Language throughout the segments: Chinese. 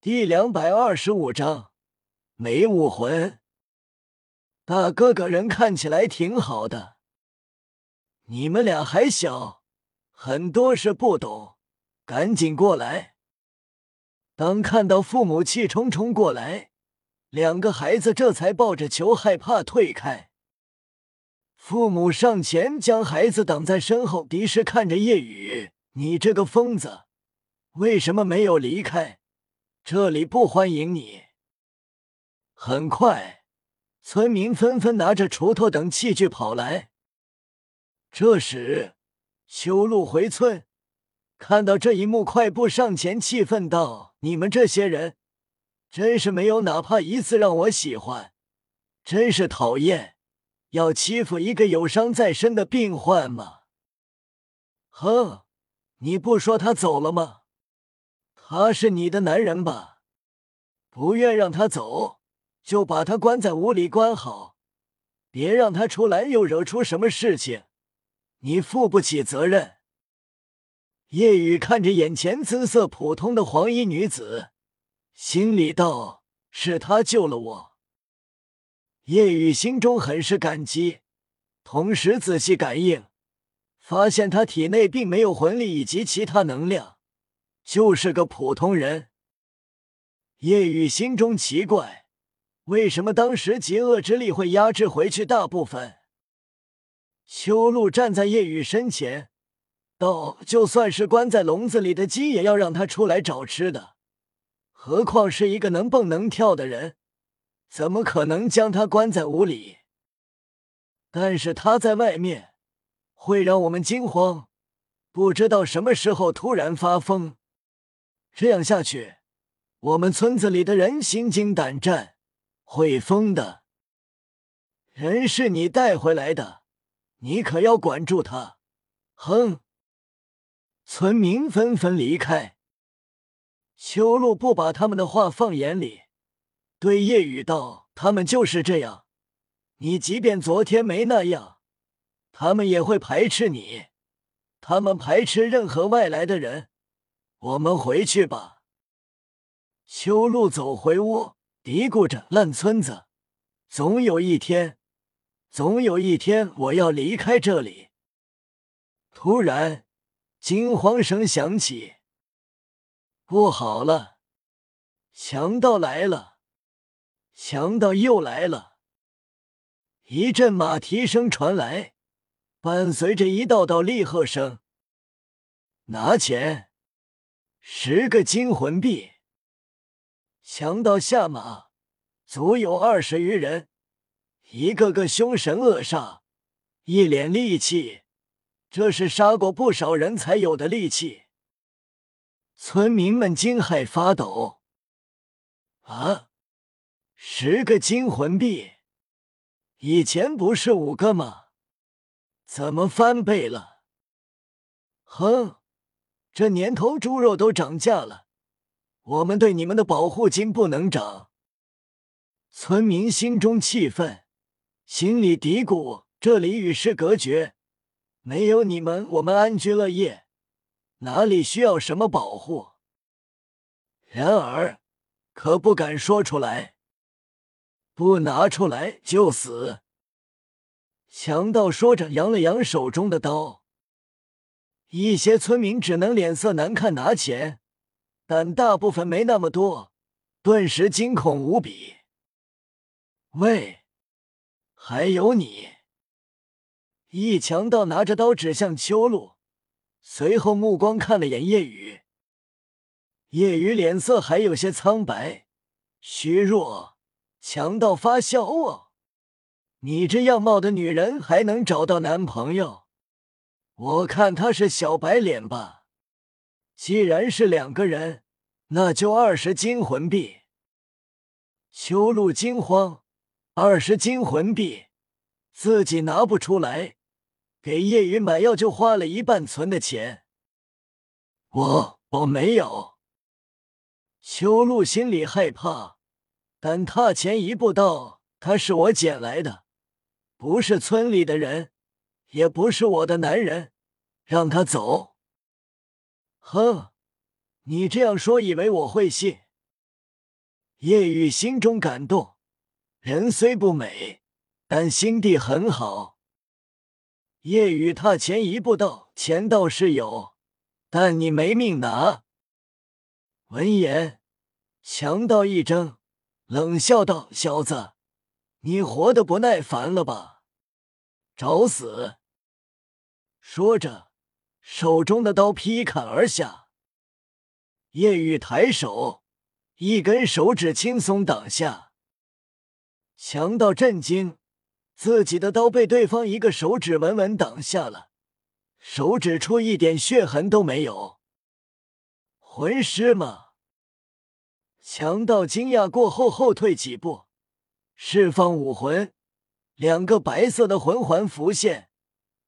第两百二十五章，没武魂。大哥哥人看起来挺好的，你们俩还小，很多事不懂，赶紧过来。当看到父母气冲冲过来，两个孩子这才抱着球害怕退开。父母上前将孩子挡在身后，敌视看着叶雨：“你这个疯子，为什么没有离开？”这里不欢迎你。很快，村民纷纷拿着锄头等器具跑来。这时，修路回村，看到这一幕，快步上前，气愤道：“你们这些人，真是没有哪怕一次让我喜欢，真是讨厌！要欺负一个有伤在身的病患吗？哼，你不说他走了吗？”他是你的男人吧？不愿让他走，就把他关在屋里关好，别让他出来又惹出什么事情，你负不起责任。叶雨看着眼前姿色普通的黄衣女子，心里道：“是他救了我。”叶雨心中很是感激，同时仔细感应，发现他体内并没有魂力以及其他能量。就是个普通人。叶雨心中奇怪，为什么当时极恶之力会压制回去大部分？秋露站在叶雨身前，道：“就算是关在笼子里的鸡，也要让他出来找吃的。何况是一个能蹦能跳的人，怎么可能将他关在屋里？但是他在外面，会让我们惊慌，不知道什么时候突然发疯。”这样下去，我们村子里的人心惊胆战，会疯的。人是你带回来的，你可要管住他。哼！村民纷纷离开。秋露不把他们的话放眼里，对夜雨道：“他们就是这样，你即便昨天没那样，他们也会排斥你。他们排斥任何外来的人。”我们回去吧。秋露走回屋，嘀咕着：“烂村子，总有一天，总有一天，我要离开这里。”突然，惊慌声响起：“不好了，强盗来了！强盗又来了！”一阵马蹄声传来，伴随着一道道厉喝声：“拿钱！”十个金魂币，强盗下马，足有二十余人，一个个凶神恶煞，一脸戾气，这是杀过不少人才有的戾气。村民们惊骇发抖。啊，十个金魂币，以前不是五个吗？怎么翻倍了？哼！这年头猪肉都涨价了，我们对你们的保护金不能涨。村民心中气愤，心里嘀咕：这里与世隔绝，没有你们，我们安居乐业，哪里需要什么保护？然而，可不敢说出来，不拿出来就死。强盗说着，扬了扬手中的刀。一些村民只能脸色难看拿钱，但大部分没那么多，顿时惊恐无比。喂，还有你！一强盗拿着刀指向秋露，随后目光看了眼叶雨。叶雨脸色还有些苍白，虚弱。强盗发笑：“哦，你这样貌的女人还能找到男朋友？”我看他是小白脸吧。既然是两个人，那就二十金魂币。秋露惊慌，二十金魂币，自己拿不出来，给叶雨买药就花了一半存的钱。我我没有。秋露心里害怕，但踏前一步道：“他是我捡来的，不是村里的人。”也不是我的男人，让他走。哼，你这样说，以为我会信？叶雨心中感动，人虽不美，但心地很好。叶雨踏前一步道：“钱倒是有，但你没命拿。”闻言，强盗一怔，冷笑道：“小子，你活得不耐烦了吧？找死！”说着，手中的刀劈砍而下。叶雨抬手。一根手指轻松挡下，强盗震惊，自己的刀被对方一个手指稳稳挡下了，手指处一点血痕都没有。魂师吗？强盗惊讶过后后退几步，释放武魂，两个白色的魂环浮现，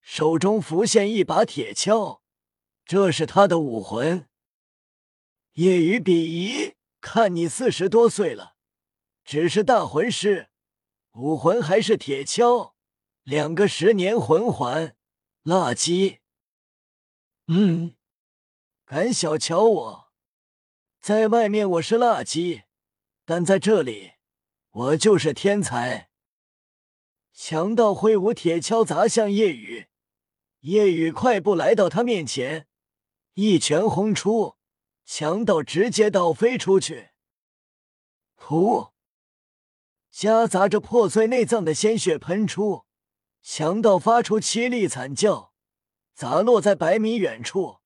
手中浮现一把铁锹，这是他的武魂。夜雨鄙夷。看你四十多岁了，只是大魂师，武魂还是铁锹，两个十年魂环，垃圾。嗯，敢小瞧我，在外面我是垃圾，但在这里，我就是天才。强盗挥舞铁锹砸向夜雨，夜雨快步来到他面前，一拳轰出。强盗直接倒飞出去，噗！夹杂着破碎内脏的鲜血喷出，强盗发出凄厉惨叫，砸落在百米远处，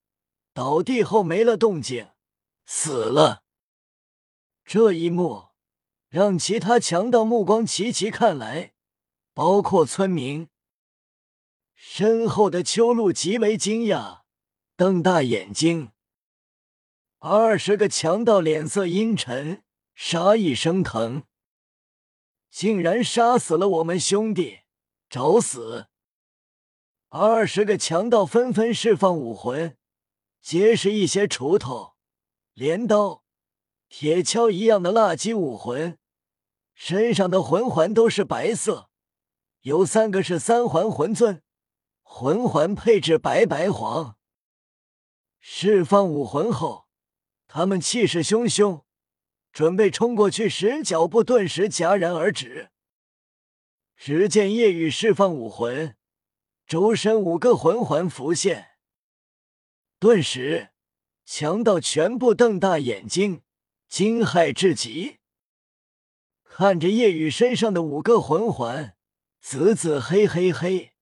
倒地后没了动静，死了。这一幕让其他强盗目光齐齐看来，包括村民。身后的秋露极为惊讶，瞪大眼睛。二十个强盗脸色阴沉，杀意升腾，竟然杀死了我们兄弟，找死！二十个强盗纷纷释放武魂，皆是一些锄头、镰刀、铁锹一样的垃圾武魂，身上的魂环都是白色，有三个是三环魂尊，魂环配置白白黄。释放武魂后。他们气势汹汹，准备冲过去时，脚步顿时戛然而止。只见夜雨释放武魂，周身五个魂环浮现。顿时，强盗全部瞪大眼睛，惊骇至极，看着夜雨身上的五个魂环，紫紫黑黑黑，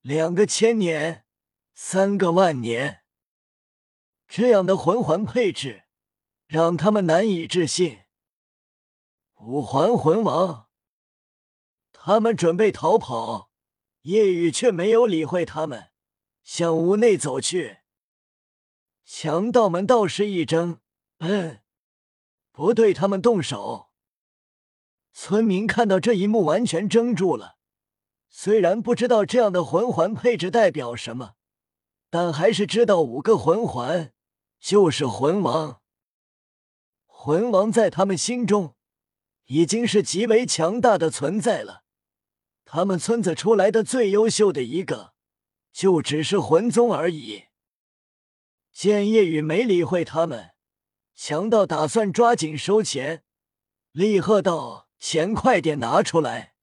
两个千年，三个万年。这样的魂环配置，让他们难以置信。五环魂王，他们准备逃跑，夜雨却没有理会他们，向屋内走去。强盗们倒是一怔，嗯，不对他们动手。村民看到这一幕，完全怔住了。虽然不知道这样的魂环配置代表什么，但还是知道五个魂环。就是魂王，魂王在他们心中已经是极为强大的存在了。他们村子出来的最优秀的一个，就只是魂宗而已。见夜雨没理会他们，强盗打算抓紧收钱，厉喝道：“钱快点拿出来，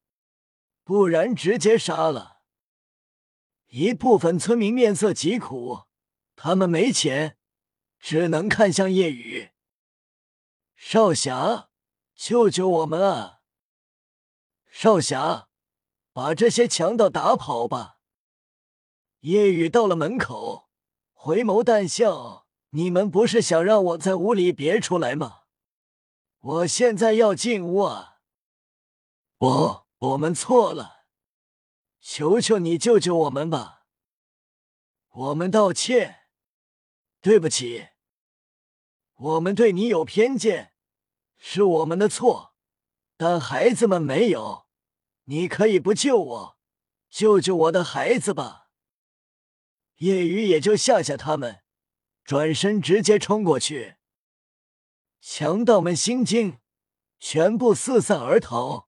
不然直接杀了！”一部分村民面色极苦，他们没钱。只能看向夜雨，少侠，救救我们啊！少侠，把这些强盗打跑吧。夜雨到了门口，回眸淡笑：“你们不是想让我在屋里别出来吗？我现在要进屋啊！不，我们错了，求求你救救我们吧！我们道歉。”对不起，我们对你有偏见，是我们的错，但孩子们没有。你可以不救我，救救我的孩子吧。夜雨也就吓吓他们，转身直接冲过去。强盗们心惊，全部四散而逃，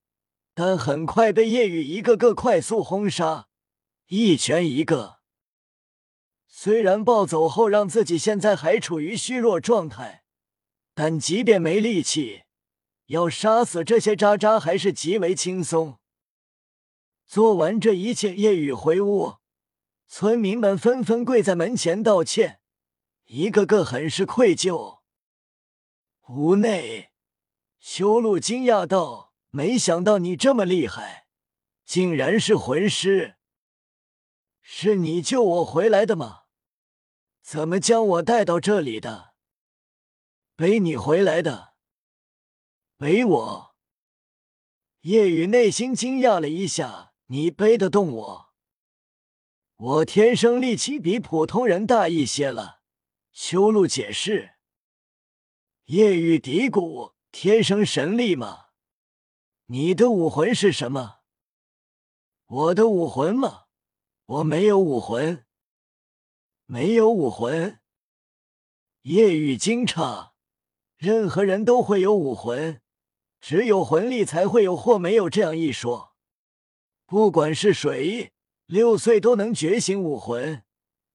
但很快被夜雨一个个快速轰杀，一拳一个。虽然暴走后让自己现在还处于虚弱状态，但即便没力气，要杀死这些渣渣还是极为轻松。做完这一切，夜雨回屋，村民们纷纷跪在门前道歉，一个个很是愧疚。屋内，修路惊讶道：“没想到你这么厉害，竟然是魂师！是你救我回来的吗？怎么将我带到这里的？背你回来的？背我？”夜雨内心惊讶了一下。你背得动我？我天生力气比普通人大一些了。修路解释。夜雨嘀咕：“天生神力吗？你的武魂是什么？我的武魂吗？我没有武魂，没有武魂。”夜雨惊诧：“任何人都会有武魂，只有魂力才会有或没有这样一说。”不管是谁，六岁都能觉醒武魂，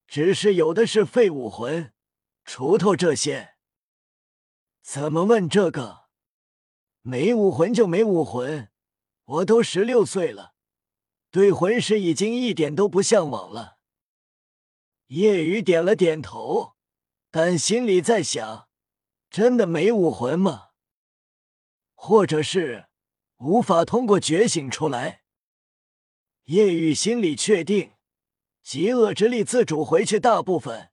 只是有的是废武魂，锄头这些。怎么问这个？没武魂就没武魂。我都十六岁了，对魂师已经一点都不向往了。夜雨点了点头，但心里在想：真的没武魂吗？或者是无法通过觉醒出来？叶雨心里确定，极恶之力自主回去，大部分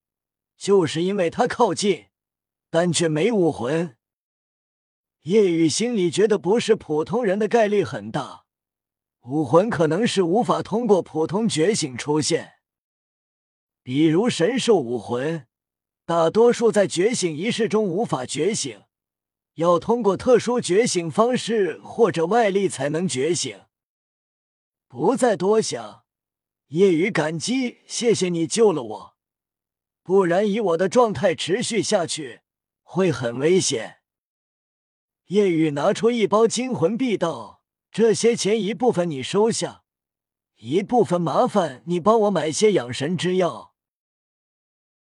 就是因为他靠近，但却没武魂。叶雨心里觉得不是普通人的概率很大，武魂可能是无法通过普通觉醒出现，比如神兽武魂，大多数在觉醒仪式中无法觉醒，要通过特殊觉醒方式或者外力才能觉醒。不再多想，夜雨感激，谢谢你救了我，不然以我的状态持续下去会很危险。夜雨拿出一包金魂币，道：“这些钱一部分你收下，一部分麻烦你帮我买些养神之药。”